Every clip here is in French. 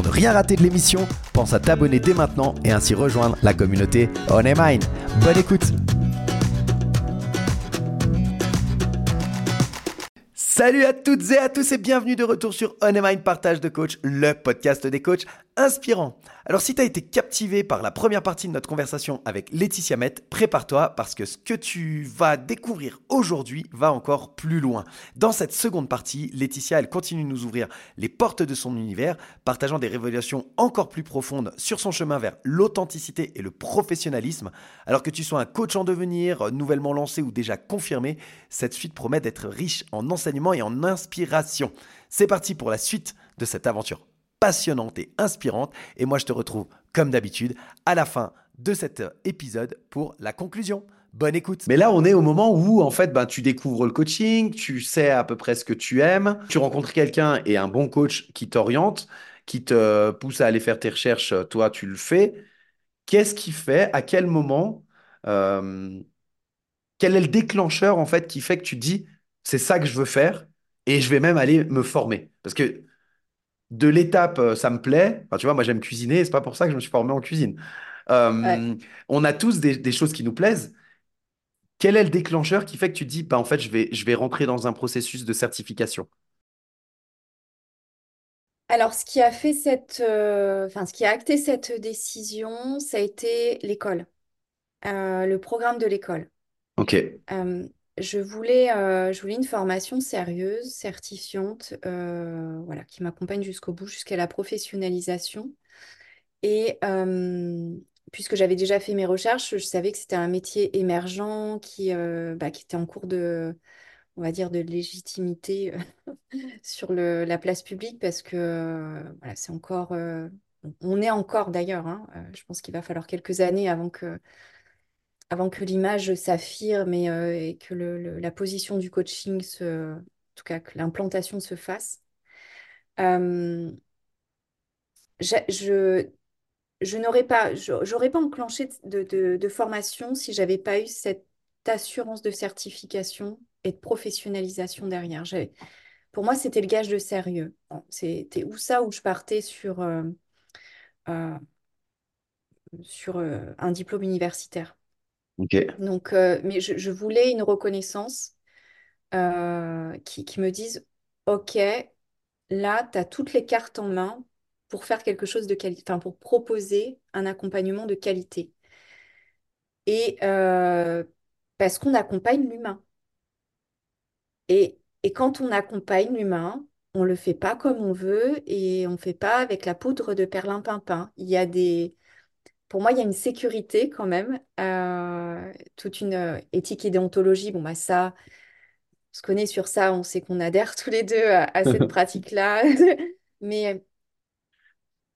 Pour ne rien rater de l'émission, pense à t'abonner dès maintenant et ainsi rejoindre la communauté On Mind. Bonne écoute Salut à toutes et à tous et bienvenue de retour sur On Mind Partage de Coach, le podcast des coachs inspirants. Alors si tu as été captivé par la première partie de notre conversation avec Laetitia Met, prépare-toi parce que ce que tu vas découvrir aujourd'hui va encore plus loin. Dans cette seconde partie, Laetitia, elle continue de nous ouvrir les portes de son univers, partageant des révélations encore plus profondes sur son chemin vers l'authenticité et le professionnalisme. Alors que tu sois un coach en devenir, nouvellement lancé ou déjà confirmé, cette suite promet d'être riche en enseignements et en inspiration. C'est parti pour la suite de cette aventure passionnante et inspirante. Et moi, je te retrouve, comme d'habitude, à la fin de cet épisode pour la conclusion. Bonne écoute. Mais là, on est au moment où, en fait, ben, tu découvres le coaching, tu sais à peu près ce que tu aimes, tu rencontres quelqu'un et un bon coach qui t'oriente, qui te pousse à aller faire tes recherches, toi, tu le fais. Qu'est-ce qui fait, à quel moment, euh, quel est le déclencheur, en fait, qui fait que tu dis, c'est ça que je veux faire et je vais même aller me former Parce que de l'étape euh, ça me plaît. Enfin, tu vois, moi j'aime cuisiner, c'est pas pour ça que je me suis formé en cuisine. Euh, on a tous des, choses qui nous plaisent. Quel est le déclencheur qui fait que tu dis, bah, en fait, je vais, je vais rentrer dans un processus de certification? Alors, ce qui a fait cette, euh, enfin, ce qui a acté cette décision, ça a été l'école, le programme de l'école. Ok je voulais, euh, je voulais une formation sérieuse, certifiante, euh, voilà, qui m'accompagne jusqu'au bout, jusqu'à la professionnalisation. Et euh, puisque j'avais déjà fait mes recherches, je savais que c'était un métier émergent qui, bah, qui était en cours de, on va dire, de légitimité sur le, la place publique parce que voilà, c'est encore, on est encore d'ailleurs, hein, je pense qu'il va falloir quelques années avant que avant que l'image s'affirme euh, et, que la position du coaching, en tout cas que l'implantation se fasse. Euh, je, je, n'aurais pas, j'aurais pas enclenché de, formation si j'avais pas eu cette assurance de certification et de professionnalisation derrière. Pour moi, c'était le gage de sérieux. C'était où ça où je partais sur, euh, sur un diplôme universitaire. Donc, euh, mais je, voulais une reconnaissance euh, qui, me dise, OK, là, tu as toutes les cartes en main pour faire quelque chose de qualité, enfin, pour proposer un accompagnement de qualité. Et euh, parce qu'on accompagne l'humain. Et, et quand on accompagne l'humain, on ne le fait pas comme on veut et on ne fait pas avec la poudre de perlimpinpin. Il y a des, pour moi, il y a une sécurité quand même, euh, toute une euh, éthique et déontologie. Bon, bah ça, on se connaît sur ça, on sait qu'on adhère tous les deux à, cette pratique-là. Mais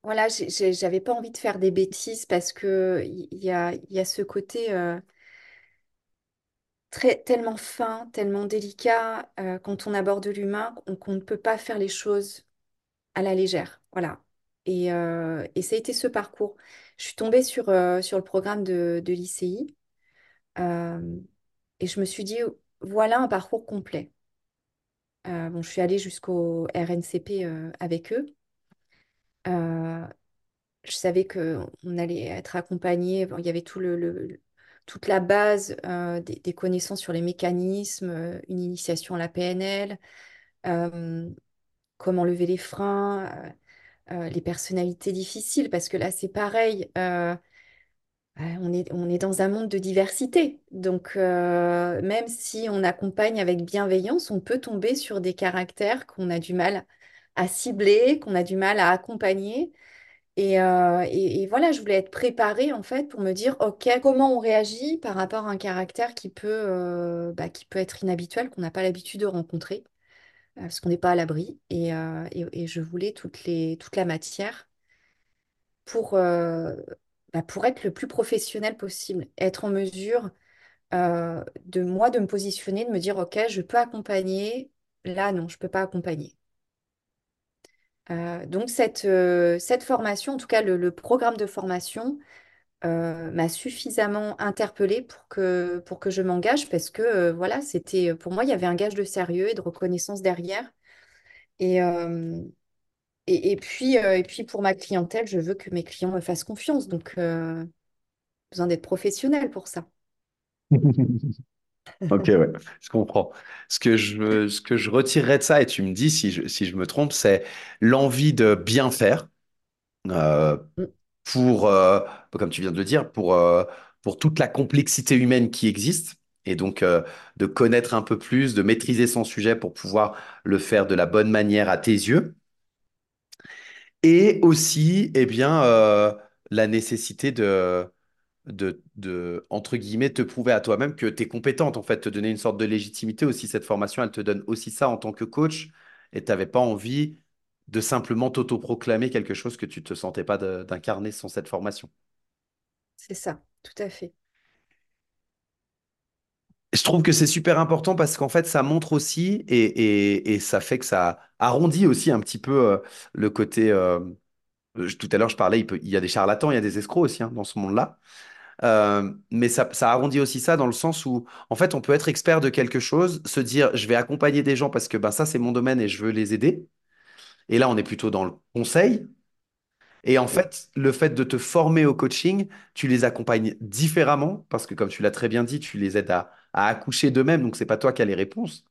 voilà, j'avais pas envie de faire des bêtises parce que il y a, y a ce côté euh, très, tellement fin, tellement délicat quand on aborde l'humain qu'on ne peut pas faire les choses à la légère. Voilà. Et, et ça a été ce parcours. Je suis tombée sur, euh, sur le programme de, de l'ICI euh, et je me suis dit, voilà un parcours complet. Euh, bon, je suis allée jusqu'au RNCP avec eux. je savais qu'on allait être accompagné. il y avait tout le, toute la base des, connaissances sur les mécanismes, une initiation à la PNL, comment lever les freins euh, les personnalités difficiles, parce que là, c'est pareil. Euh, on est, on est dans un monde de diversité. Donc, euh, même si on accompagne avec bienveillance, on peut tomber sur des caractères qu'on a du mal à cibler, qu'on a du mal à accompagner. Euh, et, voilà, je voulais être préparée en fait pour me dire, OK, comment on réagit par rapport à un caractère qui peut, bah, qui peut être inhabituel, qu'on n'a pas l'habitude de rencontrer, parce qu'on n'est pas à l'abri. Et, et, je voulais les, toute la matière pour, bah, pour être le plus professionnel possible, être en mesure de moi de me positionner, de me dire, OK, je peux accompagner. Là, non, je ne peux pas accompagner. Euh, donc cette, euh, cette formation, en tout cas le, programme de formation, euh, m'a suffisamment interpellée pour que, pour que je m'engage parce que voilà, c'était pour moi, il y avait un gage de sérieux et de reconnaissance derrière. Et, et, et, puis, et puis pour ma clientèle, je veux que mes clients me fassent confiance. Donc, besoin d'être professionnel pour ça. Ok, ouais, je comprends. Ce que je, ce que je retirerais de ça, et tu me dis si je, si je me trompe, c'est l'envie de bien faire euh, mm. Pour, euh, comme tu viens de le dire, pour, euh, pour toute la complexité humaine qui existe. Et donc, de connaître un peu plus, de maîtriser son sujet pour pouvoir le faire de la bonne manière à tes yeux. Et aussi, eh bien, la nécessité de, de, de, entre guillemets, te prouver à toi-même que tu es compétente, en fait, te donner une sorte de légitimité aussi. Cette formation, elle te donne aussi ça en tant que coach et tu n'avais pas envie de simplement t'autoproclamer quelque chose que tu ne te sentais pas d'incarner sans cette formation. C'est ça, tout à fait. Je trouve que c'est super important parce qu'en fait, ça montre aussi et, et, ça fait que ça arrondit aussi un petit peu euh, le côté. Euh, tout à l'heure, je parlais, il, peut, il, y a des charlatans, il y a des escrocs aussi hein, dans ce monde-là. Euh, mais ça, ça, arrondit aussi ça dans le sens où, en fait, on peut être expert de quelque chose, se dire, je vais accompagner des gens parce que ben, ça, c'est mon domaine et je veux les aider. Et là, on est plutôt dans le conseil. Et en fait, le fait de te former au coaching, tu les accompagnes différemment parce que, comme tu l'as très bien dit, tu les aides à, à accoucher d'eux-mêmes. Donc, c'est pas toi qui as les réponses.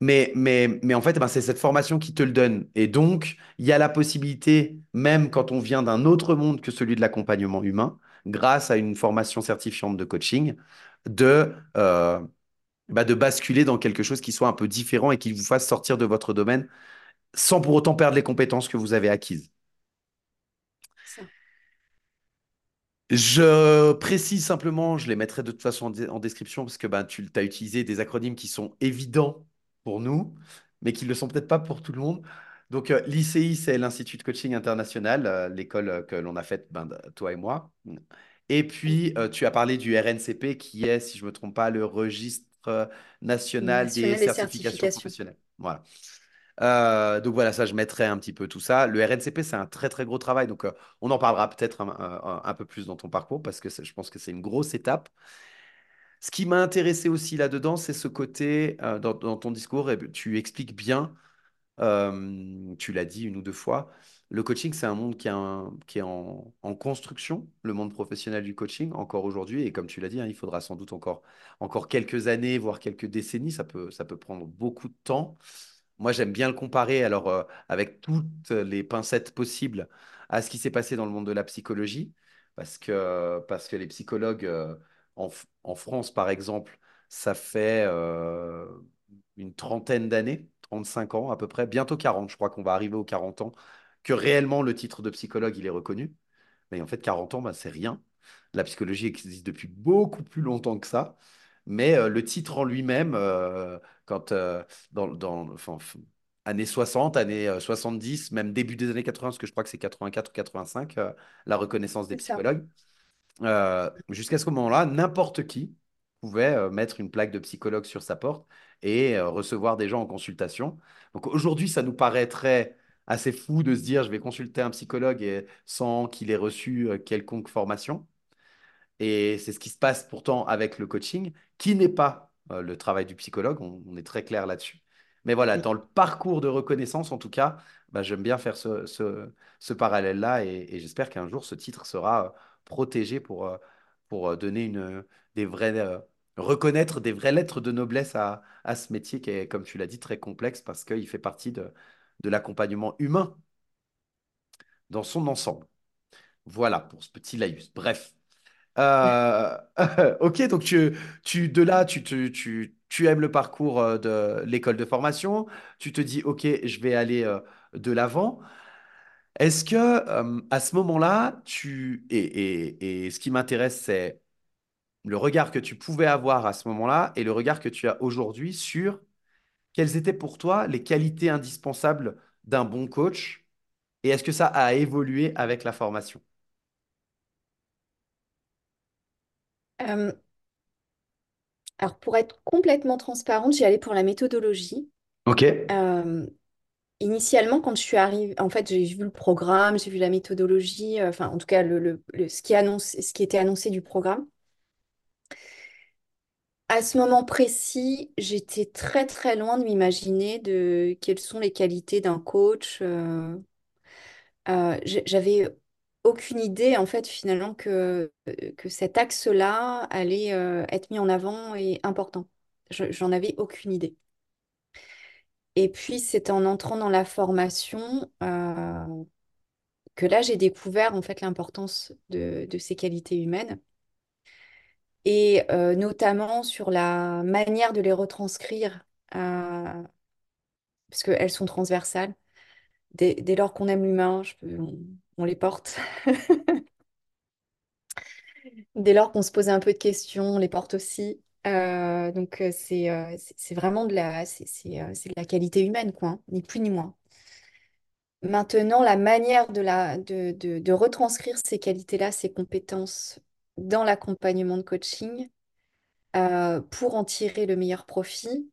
Mais, mais, mais en fait, ben, c'est cette formation qui te le donne. Et donc, il y a la possibilité, même quand on vient d'un autre monde que celui de l'accompagnement humain, grâce à une formation certifiante de coaching, de, euh, bah, de basculer dans quelque chose qui soit un peu différent et qui vous fasse sortir de votre domaine sans pour autant perdre les compétences que vous avez acquises. Je précise simplement, je les mettrai de toute façon en, description parce que ben, tu as utilisé des acronymes qui sont évidents pour nous, mais qui ne le sont peut-être pas pour tout le monde. Donc, euh, l'ICI, c'est l'Institut de Coaching International, euh, l'école euh, que l'on a faite, ben, toi et moi. Et puis, tu as parlé du RNCP, qui est, si je ne me trompe pas, le registre national, des, certifications, professionnelles. Voilà. Donc voilà, ça, je mettrai un petit peu tout ça. Le RNCP, c'est un très, très gros travail. Donc, on en parlera peut-être un, peu plus dans ton parcours parce que je pense que c'est une grosse étape. Ce qui m'a intéressé aussi là-dedans, c'est ce côté, dans, dans, ton discours, tu expliques bien euh, tu l'as dit une ou deux fois. Le coaching, c'est un monde qui, est en, construction, le monde professionnel du coaching, encore aujourd'hui. Et comme tu l'as dit, hein, il faudra sans doute encore, encore quelques années, voire quelques décennies. Ça peut, ça peut prendre beaucoup de temps. Moi, j'aime bien le comparer, alors euh, avec toutes les pincettes possibles, à ce qui s'est passé dans le monde de la psychologie. Parce que, parce que les psychologues euh, en, en, France, par exemple, ça fait une trentaine d'années 35 ans à peu près, bientôt 40, je crois qu'on va arriver aux 40 ans, que réellement le titre de psychologue, il est reconnu. Mais en fait, 40 ans, bah, c'est rien. La psychologie existe depuis beaucoup plus longtemps que ça. Mais euh, le titre en lui-même, euh, quand euh, dans, dans enfin, années 60, années 70, même début des années 80, parce que je crois que c'est 84 ou 85, la reconnaissance des psychologues, jusqu'à ce moment-là, n'importe qui pouvait mettre une plaque de psychologue sur sa porte et recevoir des gens en consultation. Donc aujourd'hui, ça nous paraîtrait assez fou de se dire je vais consulter un psychologue et, sans qu'il ait reçu quelconque formation. Et c'est ce qui se passe pourtant avec le coaching, qui n'est pas euh, le travail du psychologue, on, est très clair là-dessus. Mais voilà, dans le parcours de reconnaissance, en tout cas, bah, j'aime bien faire ce, ce, parallèle-là et, j'espère qu'un jour, ce titre sera protégé pour, pour donner une, des reconnaître des vraies lettres de noblesse à, ce métier qui est, comme tu l'as dit, très complexe parce qu'il fait partie de, l'accompagnement humain dans son ensemble. Voilà pour ce petit laïus. Bref. Euh, ok, donc tu, tu, de là, tu, tu, tu, aimes le parcours euh, de l'école de formation. Tu te dis, ok, je vais aller euh, de l'avant. Est-ce que à ce moment-là, tu et, et, et ce qui m'intéresse, c'est le regard que tu pouvais avoir à ce moment-là et le regard que tu as aujourd'hui sur quelles étaient pour toi les qualités indispensables d'un bon coach et est-ce que ça a évolué avec la formation? Euh, Alors, pour être complètement transparente, j'y allais pour la méthodologie. Ok. Euh, initialement, quand je suis arrivée, en fait, j'ai vu le programme, j'ai vu la méthodologie, euh, enfin, en tout cas, le, ce qui annonce, ce qui était annoncé du programme. À ce moment précis, j'étais très très loin de m'imaginer de quelles sont les qualités d'un coach. Euh, euh, j'avais aucune idée en fait finalement que, que cet axe-là allait euh, être mis en avant et important. J'en avais aucune idée. Et puis c'est en entrant dans la formation que là j'ai découvert en fait l'importance de, de ces qualités humaines et euh, notamment sur la manière de les retranscrire, euh, parce qu'elles sont transversales. Dès, lors qu'on aime l'humain, on, les porte. Dès lors qu'on se pose un peu de questions, on les porte aussi. Euh, donc c'est vraiment de la, qualité humaine, quoi, hein, ni plus ni moins. Maintenant, la manière de, de, retranscrire ces qualités-là, ces compétences dans l'accompagnement de coaching euh, pour en tirer le meilleur profit,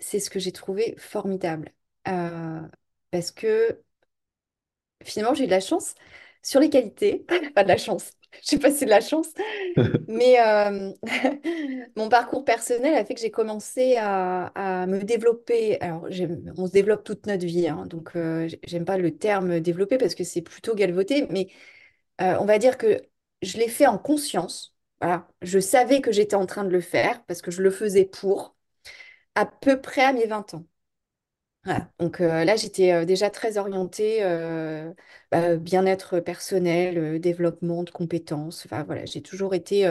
c'est ce que j'ai trouvé formidable. Euh, parce que finalement, j'ai eu de la chance sur les qualités, pas de la chance, je sais pas si c'est de la chance, mais euh, mon parcours personnel a fait que j'ai commencé à, me développer. Alors, on se développe toute notre vie, hein, donc j'aime pas le terme développer parce que c'est plutôt galvauté, mais on va dire que je l'ai fait en conscience. Voilà. Je savais que j'étais en train de le faire parce que je le faisais pour à peu près à mes 20 ans. Donc euh, là, j'étais euh, déjà très orientée euh, bah, bien-être personnel, développement de compétences. Enfin, voilà, j'ai toujours été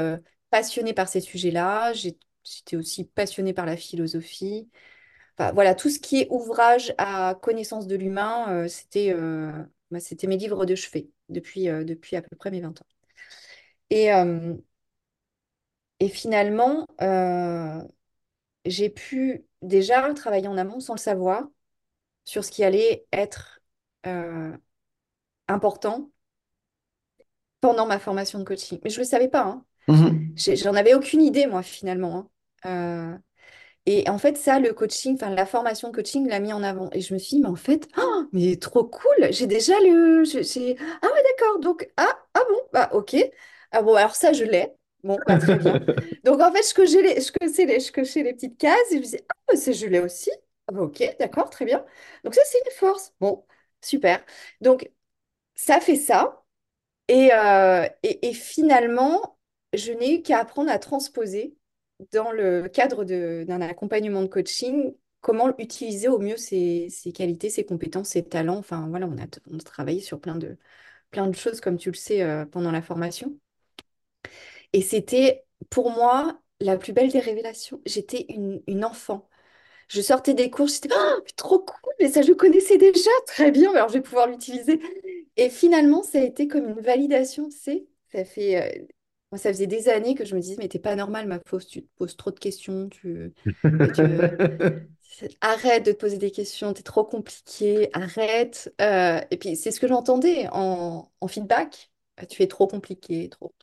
passionnée par ces sujets-là. J'étais aussi passionnée par la philosophie. Enfin, voilà, tout ce qui est ouvrage à connaissance de l'humain, c'était bah, c'était mes livres de chevet depuis, depuis à peu près mes 20 ans. Et, et finalement, j'ai pu déjà travailler en amont sans le savoir sur ce qui allait être euh, important pendant ma formation de coaching. Mais je ne le savais pas. Hein. Mmh j'en avais aucune idée, moi, finalement. Hein. Et en fait, ça, le coaching, enfin la formation de coaching l'a mis en avant. Et je me suis dit, mais en fait, oh, mais trop cool, j'ai déjà le... Ah ouais, d'accord, donc, ah, ah bon, bah ok. Ah bon, alors ça, je l'ai. Bon, bah, très bien. Donc, en fait, je cochais les, je cochais les, je cochais les petites cases et je me disais, ah, bah, c'est je l'ai aussi. Ok, d'accord, très bien. Donc, ça, c'est une force. Bon, super. Donc, ça fait ça. Et, euh, finalement, je n'ai eu qu'à apprendre à transposer dans le cadre d'un accompagnement de coaching comment utiliser au mieux ses, qualités, ses compétences, ses talents. Enfin, voilà, on a, on travaillé sur plein de, plein de choses, comme tu le sais, euh, pendant la formation. Et c'était pour moi la plus belle des révélations. J'étais une, enfant. Je sortais des cours, j'étais oh, trop cool, mais ça je connaissais déjà très bien, alors je vais pouvoir l'utiliser. Et finalement, ça a été comme une validation, tu sais. Ça fait, euh, moi, ça faisait des années que je me disais, mais t'es pas normal, ma fausse, tu te poses trop de questions, tu, arrête de te poser des questions, t'es trop compliqué, arrête. Euh, et puis c'est ce que j'entendais en, en feedback, tu es trop compliqué, trop.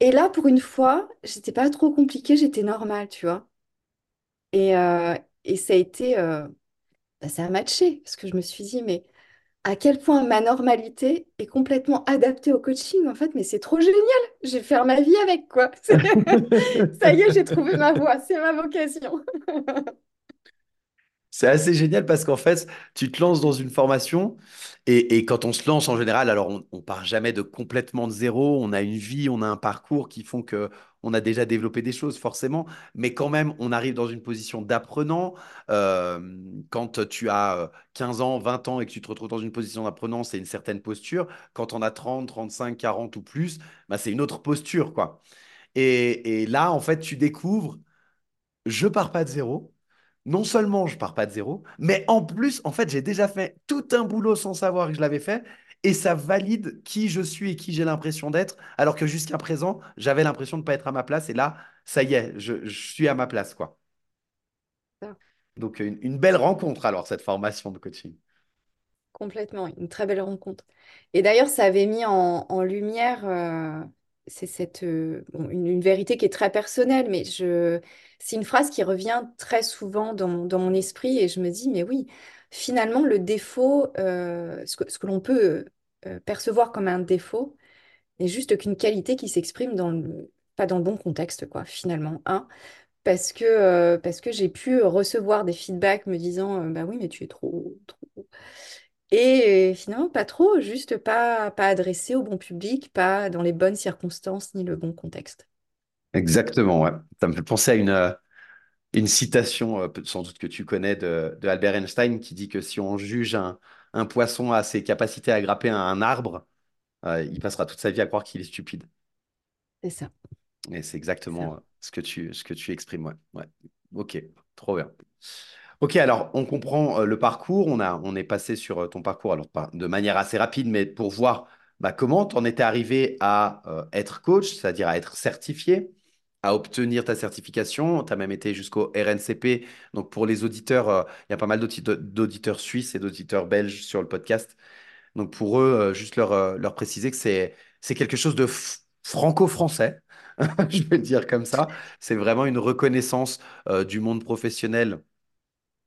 Et là, pour une fois, j'étais pas trop compliquée, j'étais normale, tu vois. Et, euh, et ça a été, euh, bah, ça a matché, parce que je me suis dit, mais à quel point ma normalité est complètement adaptée au coaching, en fait, mais c'est trop génial, je vais faire ma vie avec, quoi. Ça y est, j'ai trouvé ma voie, c'est ma vocation. C'est assez génial parce qu'en fait, tu te lances dans une formation et, quand on se lance en général, alors on, on, part jamais de complètement de zéro, on a une vie, on a un parcours qui font que on a déjà développé des choses forcément, mais quand même, on arrive dans une position d'apprenant. Quand tu as 15 ans, 20 ans et que tu te retrouves dans une position d'apprenant, c'est une certaine posture. Quand on a 30, 35, 40 ou plus, bah, c'est une autre posture, quoi. Et, et là, en fait, tu découvres, je pars pas de zéro non seulement je pars pas de zéro, mais en plus, en fait, j'ai déjà fait tout un boulot sans savoir que je l'avais fait. Et ça valide qui je suis et qui j'ai l'impression d'être, alors que jusqu'à présent, j'avais l'impression de ne pas être à ma place. Et là, ça y est, je, suis à ma place, quoi. Donc, une, belle rencontre, alors, cette formation de coaching. Complètement, une très belle rencontre. Et d'ailleurs, ça avait mis en, lumière, euh, c'est cette, euh, une, vérité qui est très personnelle, mais je, c'est une phrase qui revient très souvent dans, mon esprit et je me dis, mais oui, finalement, le défaut, euh, ce que, l'on peut percevoir comme un défaut, n'est juste qu'une qualité qui s'exprime dans pas dans le bon contexte, quoi, finalement. Un, parce que, euh, que j'ai pu recevoir des feedbacks me disant euh, bah oui mais tu es trop trop et finalement pas trop juste pas pas adressé au bon public pas dans les bonnes circonstances ni le bon contexte. Exactement ouais. Ça me fait penser à une euh, une citation sans doute que tu connais de, de, Albert Einstein qui dit que si on juge un, un poisson à ses capacités à grapper un, arbre il passera toute sa vie à croire qu'il est stupide c'est ça et c'est exactement ce que tu, ce que tu exprimes. Ouais. ouais. Ok, trop bien. Ok, alors on comprend euh, le parcours. On, a, on est passé sur euh, ton parcours alors, de manière assez rapide, mais pour voir bah, comment tu en étais arrivé à euh, être coach, c'est-à-dire à être certifié, à obtenir ta certification. Tu as même été jusqu'au RNCP. Donc pour les auditeurs, il y a pas mal d'auditeurs suisses et d'auditeurs belges sur le podcast. Donc pour eux, juste leur, leur préciser que c'est quelque chose de franco-français. je vais dire comme ça. C'est vraiment une reconnaissance euh, du monde professionnel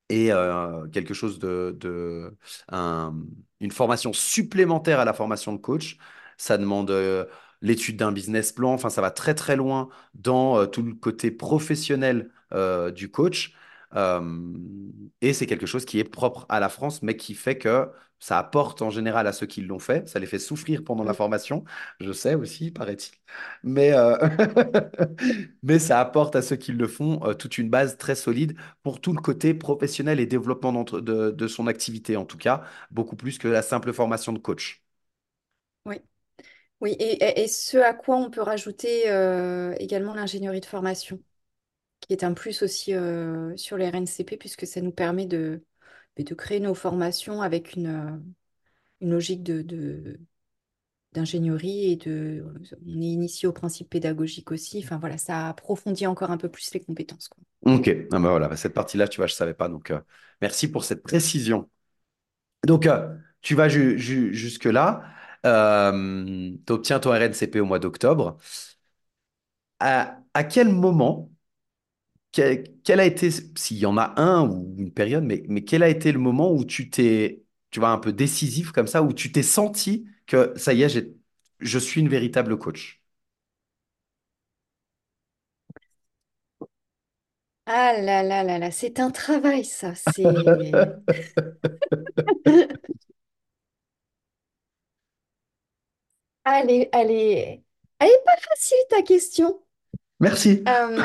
et euh, quelque chose de, de une formation supplémentaire à la formation de coach. Ça demande euh, l'étude d'un business plan. Enfin, ça va très très loin dans tout le côté professionnel du coach. et c'est quelque chose qui est propre à la France, mais qui fait que ça apporte en général à ceux qui l'ont fait. Ça les fait souffrir pendant la formation, je sais aussi, paraît-il. Mais, euh, mais ça apporte à ceux qui le font euh, toute une base très solide pour tout le côté professionnel et développement de, de son activité, en tout cas, beaucoup plus que la simple formation de coach. Oui. Oui, et, ce à quoi on peut rajouter euh, également l'ingénierie de formation, qui est un plus aussi sur les RNCP, puisque ça nous permet de, de créer nos formations avec une, euh, une logique de, d'ingénierie et de on est initié au principe pédagogique aussi. Enfin voilà, ça approfondit encore un peu plus les compétences. Ok, ah bah voilà, bah cette partie-là, tu vois, je savais pas. Donc euh, merci pour cette précision. Donc euh, tu vas jusque là, tu obtiens ton RNCP au mois d'octobre. À, à quel moment quel, a été, s'il y en a un ou une période, mais, mais quel a été le moment où tu t'es, tu vois, un peu décisif comme ça, où tu t'es senti que ça y est, je suis une véritable coach? Ah là là là là, c'est un travail ça, c'est... Allez, allez, elle est pas facile ta question. Merci. Euh,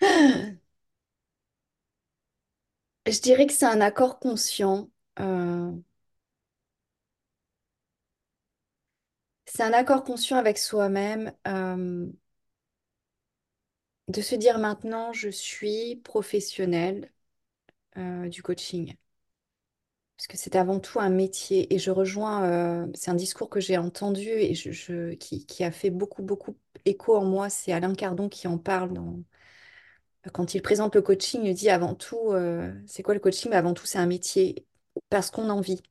je dirais que c'est un accord conscient. Euh, c'est un accord conscient avec soi-même euh, de se dire maintenant, je suis professionnelle du coaching parce que c'est avant tout un métier. Et je rejoins, euh, c'est un discours que j'ai entendu et qui, a fait beaucoup, beaucoup écho en moi. C'est Alain Cardon qui en parle quand il présente le coaching. Il dit avant tout, euh, c'est quoi le coaching? Mais avant tout, c'est un métier parce qu'on en vit.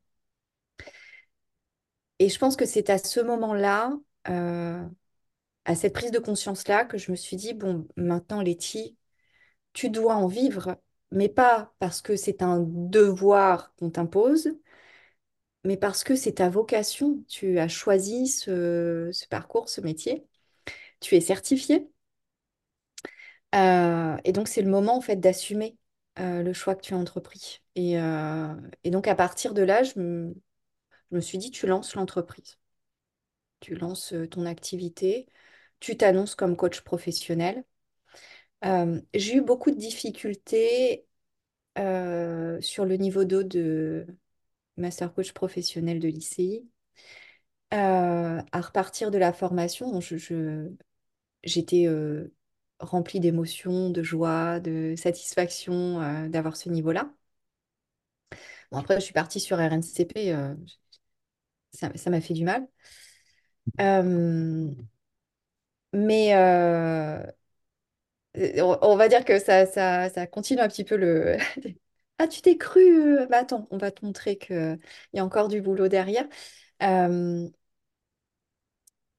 Et je pense que c'est à ce moment-là, euh, à cette prise de conscience-là, que je me suis dit, bon, maintenant, Letty, tu dois en vivre mais pas parce que c'est un devoir qu'on t'impose, mais parce que c'est ta vocation. Tu as choisi ce, parcours, ce métier. Tu es certifié. Euh, et donc, c'est le moment en fait d'assumer euh, le choix que tu as entrepris. Et, euh, donc, à partir de là, je me, suis dit, tu lances l'entreprise. Tu lances ton activité. Tu t'annonces comme coach professionnel. J'ai eu beaucoup de difficultés euh, sur le niveau 2 de master coach professionnel de l'ICI. Euh, à repartir de la formation, je, j'étais euh, rempli d'émotions, de joie, de satisfaction d'avoir ce niveau-là. Bon, après, je suis partie sur RNCP, ça m'a fait du mal. mais on va dire que ça, continue un petit peu le... ah, tu t'es cru Bah attends, on va te montrer qu'il y a encore du boulot derrière.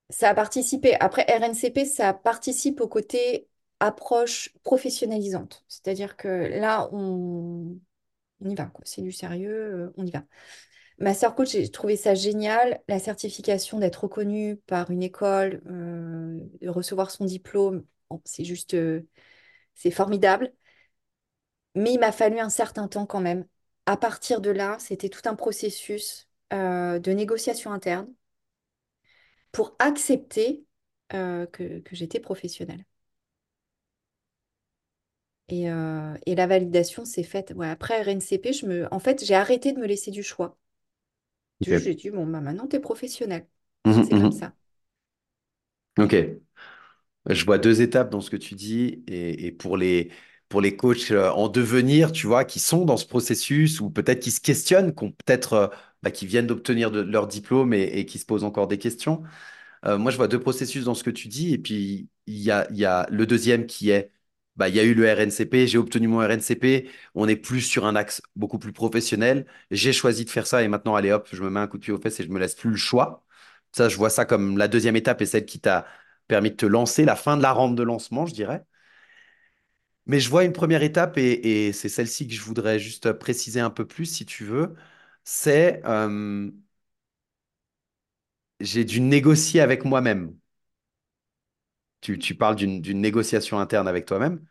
ça a participé. Après, RNCP, ça participe au côté approche professionnalisante. C'est-à-dire que là, on, y va, C'est du sérieux, on y va. Master coach, j'ai trouvé ça génial. La certification d'être reconnue par une école, euh, de recevoir son diplôme, c'est juste, euh, c'est formidable. Mais il m'a fallu un certain temps quand même. À partir de là, c'était tout un processus euh, de négociation interne pour accepter que, j'étais professionnelle. Et, la validation s'est faite. après RNCP, je me... en fait, j'ai arrêté de me laisser du choix. J'ai dit, bon, bah, maintenant, tu es professionnel. Mmh c'est comme mmh ça. Ok. Je vois deux étapes dans ce que tu dis. Et, pour les, pour les coachs euh, en devenir, tu vois, qui sont dans ce processus ou peut-être qui se questionnent, qui peut-être, euh, bah, qui viennent d'obtenir leur diplôme et, qui se posent encore des questions. Euh, moi, je vois deux processus dans ce que tu dis. Et puis, il y a, y a le deuxième qui est bah, il y a eu le RNCP, j'ai obtenu mon RNCP, on est plus sur un axe beaucoup plus professionnel. J'ai choisi de faire ça et maintenant, allez hop, je me mets un coup de pied aux fesses et je me laisse plus le choix. Ça, je vois ça comme la deuxième étape et celle qui t'a permis de te lancer, la fin de la rampe de lancement, je dirais. Mais je vois une première étape et, c'est celle-ci que je voudrais juste préciser un peu plus, si tu veux. C'est euh, j'ai dû négocier avec moi-même. Tu, tu parles d'une négociation interne avec toi-même.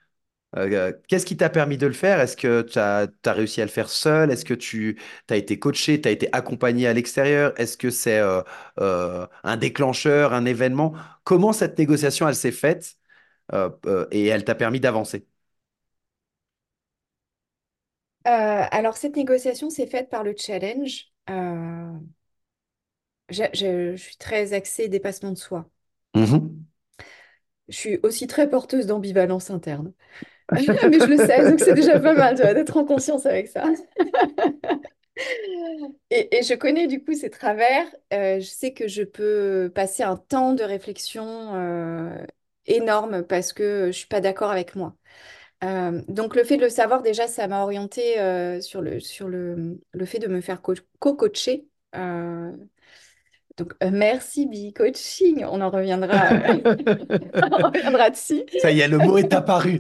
Euh, qu'est-ce qui t'a permis de le faire? Est-ce que tu as, réussi à le faire seul? Est-ce que tu as été coaché, tu as été accompagné à l'extérieur? Est-ce que c'est euh, euh, un déclencheur, un événement? Comment cette négociation, elle s'est faite et elle t'a permis d'avancer? Alors, cette négociation s'est faite par le challenge. Je, suis très axée dépassement de soi. Mmh je suis aussi très porteuse d'ambivalence interne. mais je le sais, donc c'est déjà pas mal d'être en conscience avec ça. et, je connais du coup ces travers. Euh, je sais que je peux passer un temps de réflexion euh, énorme parce que je suis pas d'accord avec moi. Euh, donc le fait de le savoir déjà, ça m'a orienté sur, le, sur le, le, fait de me faire co-coacher. Donc, euh, merci Bee Coaching. On en reviendra, on reviendra dessus. Ça y est, le mot est apparu.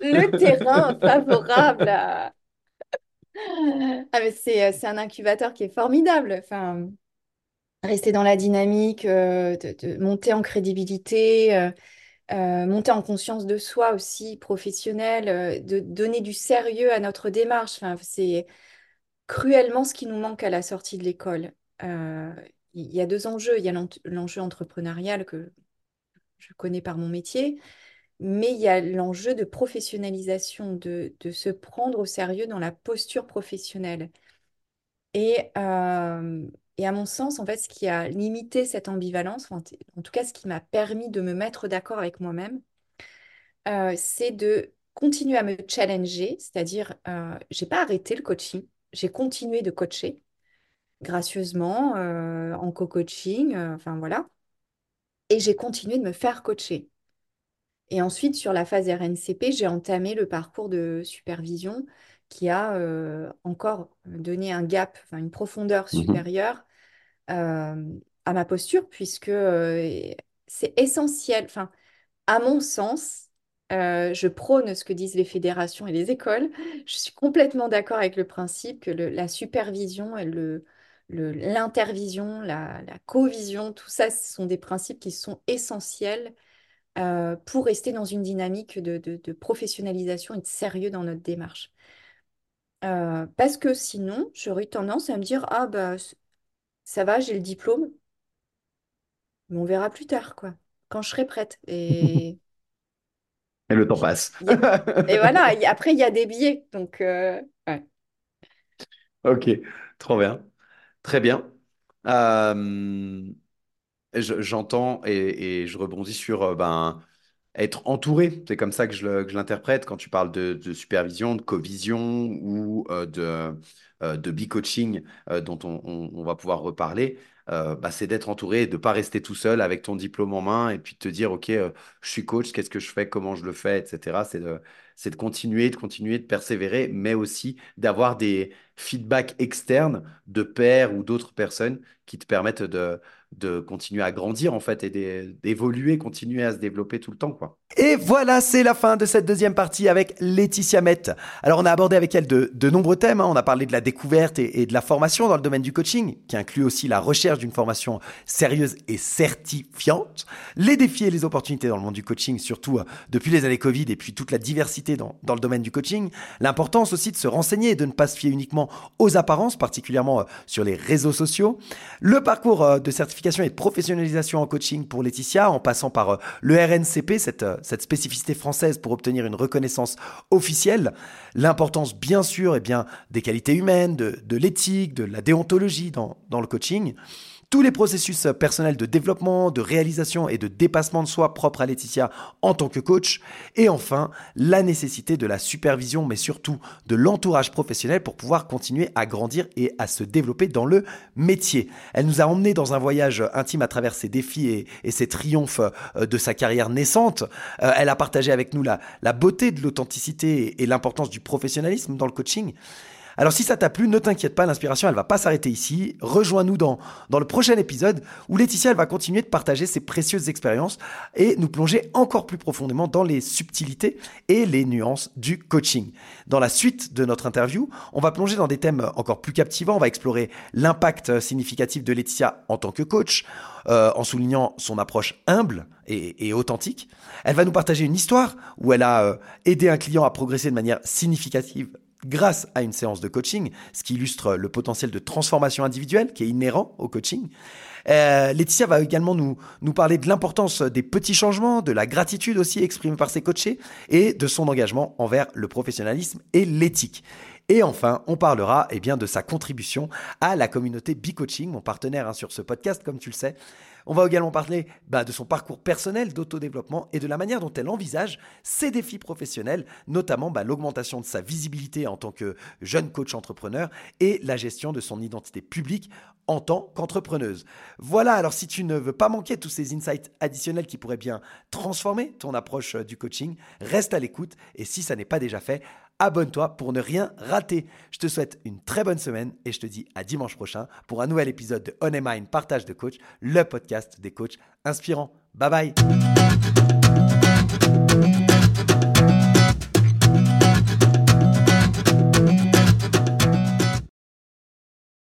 le terrain favorable Ah, mais c'est, euh, c'est un incubateur qui est formidable. Enfin, rester dans la dynamique, euh, de, monter en crédibilité, monter en conscience de soi aussi, professionnelle, de donner du sérieux à notre démarche. Enfin, c'est cruellement ce qui nous manque à la sortie de l'école. Euh, il y a deux enjeux. Il y a l'enjeu entrepreneurial que je connais par mon métier, mais il y a l'enjeu de professionnalisation, de, se prendre au sérieux dans la posture professionnelle. Et, euh, et, à mon sens, en fait, ce qui a limité cette ambivalence, en, tout cas ce qui m'a permis de me mettre d'accord avec moi-même, euh, c'est de continuer à me challenger, c'est-à-dire, euh, j'ai pas arrêté le coaching, j'ai continué de coacher gracieusement euh, en co-coaching, euh, enfin voilà. Et j'ai continué de me faire coacher. Et ensuite, sur la phase RNCP, j'ai entamé le parcours de supervision qui a euh, encore donné un gap, une profondeur mmh supérieure à ma posture, puisque c'est essentiel, enfin, à mon sens, euh, je prône ce que disent les fédérations et les écoles. Je suis complètement d'accord avec le principe que la supervision et le, l'intervision, la, la co-vision, tout ça, ce sont des principes qui sont essentiels euh, pour rester dans une dynamique de, professionnalisation et de sérieux dans notre démarche. Euh, parce que sinon, j'aurais tendance à me dire, ah bah ça va, j'ai le diplôme, mais on verra plus tard, quoi, quand je serai prête. Et Et le temps passe. Et voilà, après, il y a des billets. Donc, euh, Ok, trop bien. Très bien. Euh, J'entends et, je rebondis sur ben, être entouré. C'est comme ça que je l'interprète quand tu parles de, supervision, de co-vision ou de, de be-coaching dont on, va pouvoir reparler. Bah, c'est d'être entouré, de ne pas rester tout seul avec ton diplôme en main et puis de te dire, OK, je suis coach, qu'est-ce que je fais, comment je le fais, etc. C'est de, de continuer, de continuer, de persévérer, mais aussi d'avoir des feedbacks externes de pairs ou d'autres personnes qui te permettent de, de continuer à grandir en fait et d'évoluer, continuer à se développer tout le temps quoi. Et voilà, c'est la fin de cette deuxième partie avec Laetitia Met. Alors on a abordé avec elle de, de nombreux thèmes, hein. on a parlé de la découverte et, de la formation dans le domaine du coaching, qui inclut aussi la recherche d'une formation sérieuse et certifiante, les défis et les opportunités dans le monde du coaching, surtout euh, depuis les années Covid et puis toute la diversité dans, dans le domaine du coaching, l'importance aussi de se renseigner et de ne pas se fier uniquement aux apparences, particulièrement euh, sur les réseaux sociaux, le parcours euh, de certification et de professionnalisation en coaching pour Laetitia, en passant par euh, le RNCP, cette, euh, cette spécificité française pour obtenir une reconnaissance officielle. L'importance, bien sûr, et bien, des qualités humaines, de, l'éthique, de la déontologie dans le coaching tous les processus personnels de développement, de réalisation et de dépassement de soi propres à Laetitia en tant que coach. Et enfin, la nécessité de la supervision, mais surtout de l'entourage professionnel pour pouvoir continuer à grandir et à se développer dans le métier. Elle nous a emmenés dans un voyage intime à travers ses défis et, ses triomphes euh, de sa carrière naissante. Euh, elle a partagé avec nous la, la beauté de l'authenticité et l'importance du professionnalisme dans le coaching. Alors si ça t'a plu, ne t'inquiète pas, l'inspiration elle va pas s'arrêter ici. Rejoins-nous dans, dans le prochain épisode où Laetitia elle va continuer de partager ses précieuses expériences et nous plonger encore plus profondément dans les subtilités et les nuances du coaching. Dans la suite de notre interview, on va plonger dans des thèmes encore plus captivants. On va explorer l'impact significatif de Laetitia en tant que coach, euh, en soulignant son approche humble et, authentique. Elle va nous partager une histoire où elle a euh, aidé un client à progresser de manière significative grâce à une séance de coaching, ce qui illustre le potentiel de transformation individuelle qui est inhérent au coaching. Euh, Laetitia va également nous, parler de l'importance des petits changements, de la gratitude aussi exprimée par ses coachés et de son engagement envers le professionnalisme et l'éthique. Et enfin, on parlera eh bien, de sa contribution à la communauté B-Coaching, mon partenaire hein, sur ce podcast, comme tu le sais. On va également parler bah, de son parcours personnel d'autodéveloppement et de la manière dont elle envisage ses défis professionnels, notamment bah, l'augmentation de sa visibilité en tant que jeune coach entrepreneur et la gestion de son identité publique en tant qu'entrepreneuse. Voilà, alors si tu ne veux pas manquer tous ces insights additionnels qui pourraient bien transformer ton approche euh, du coaching, reste à l'écoute et si ça n'est pas déjà fait, abonne-toi pour ne rien rater. Je te souhaite une très bonne semaine et je te dis à dimanche prochain pour un nouvel épisode de On Mind Partage de Coach, le podcast des coachs inspirants. Bye bye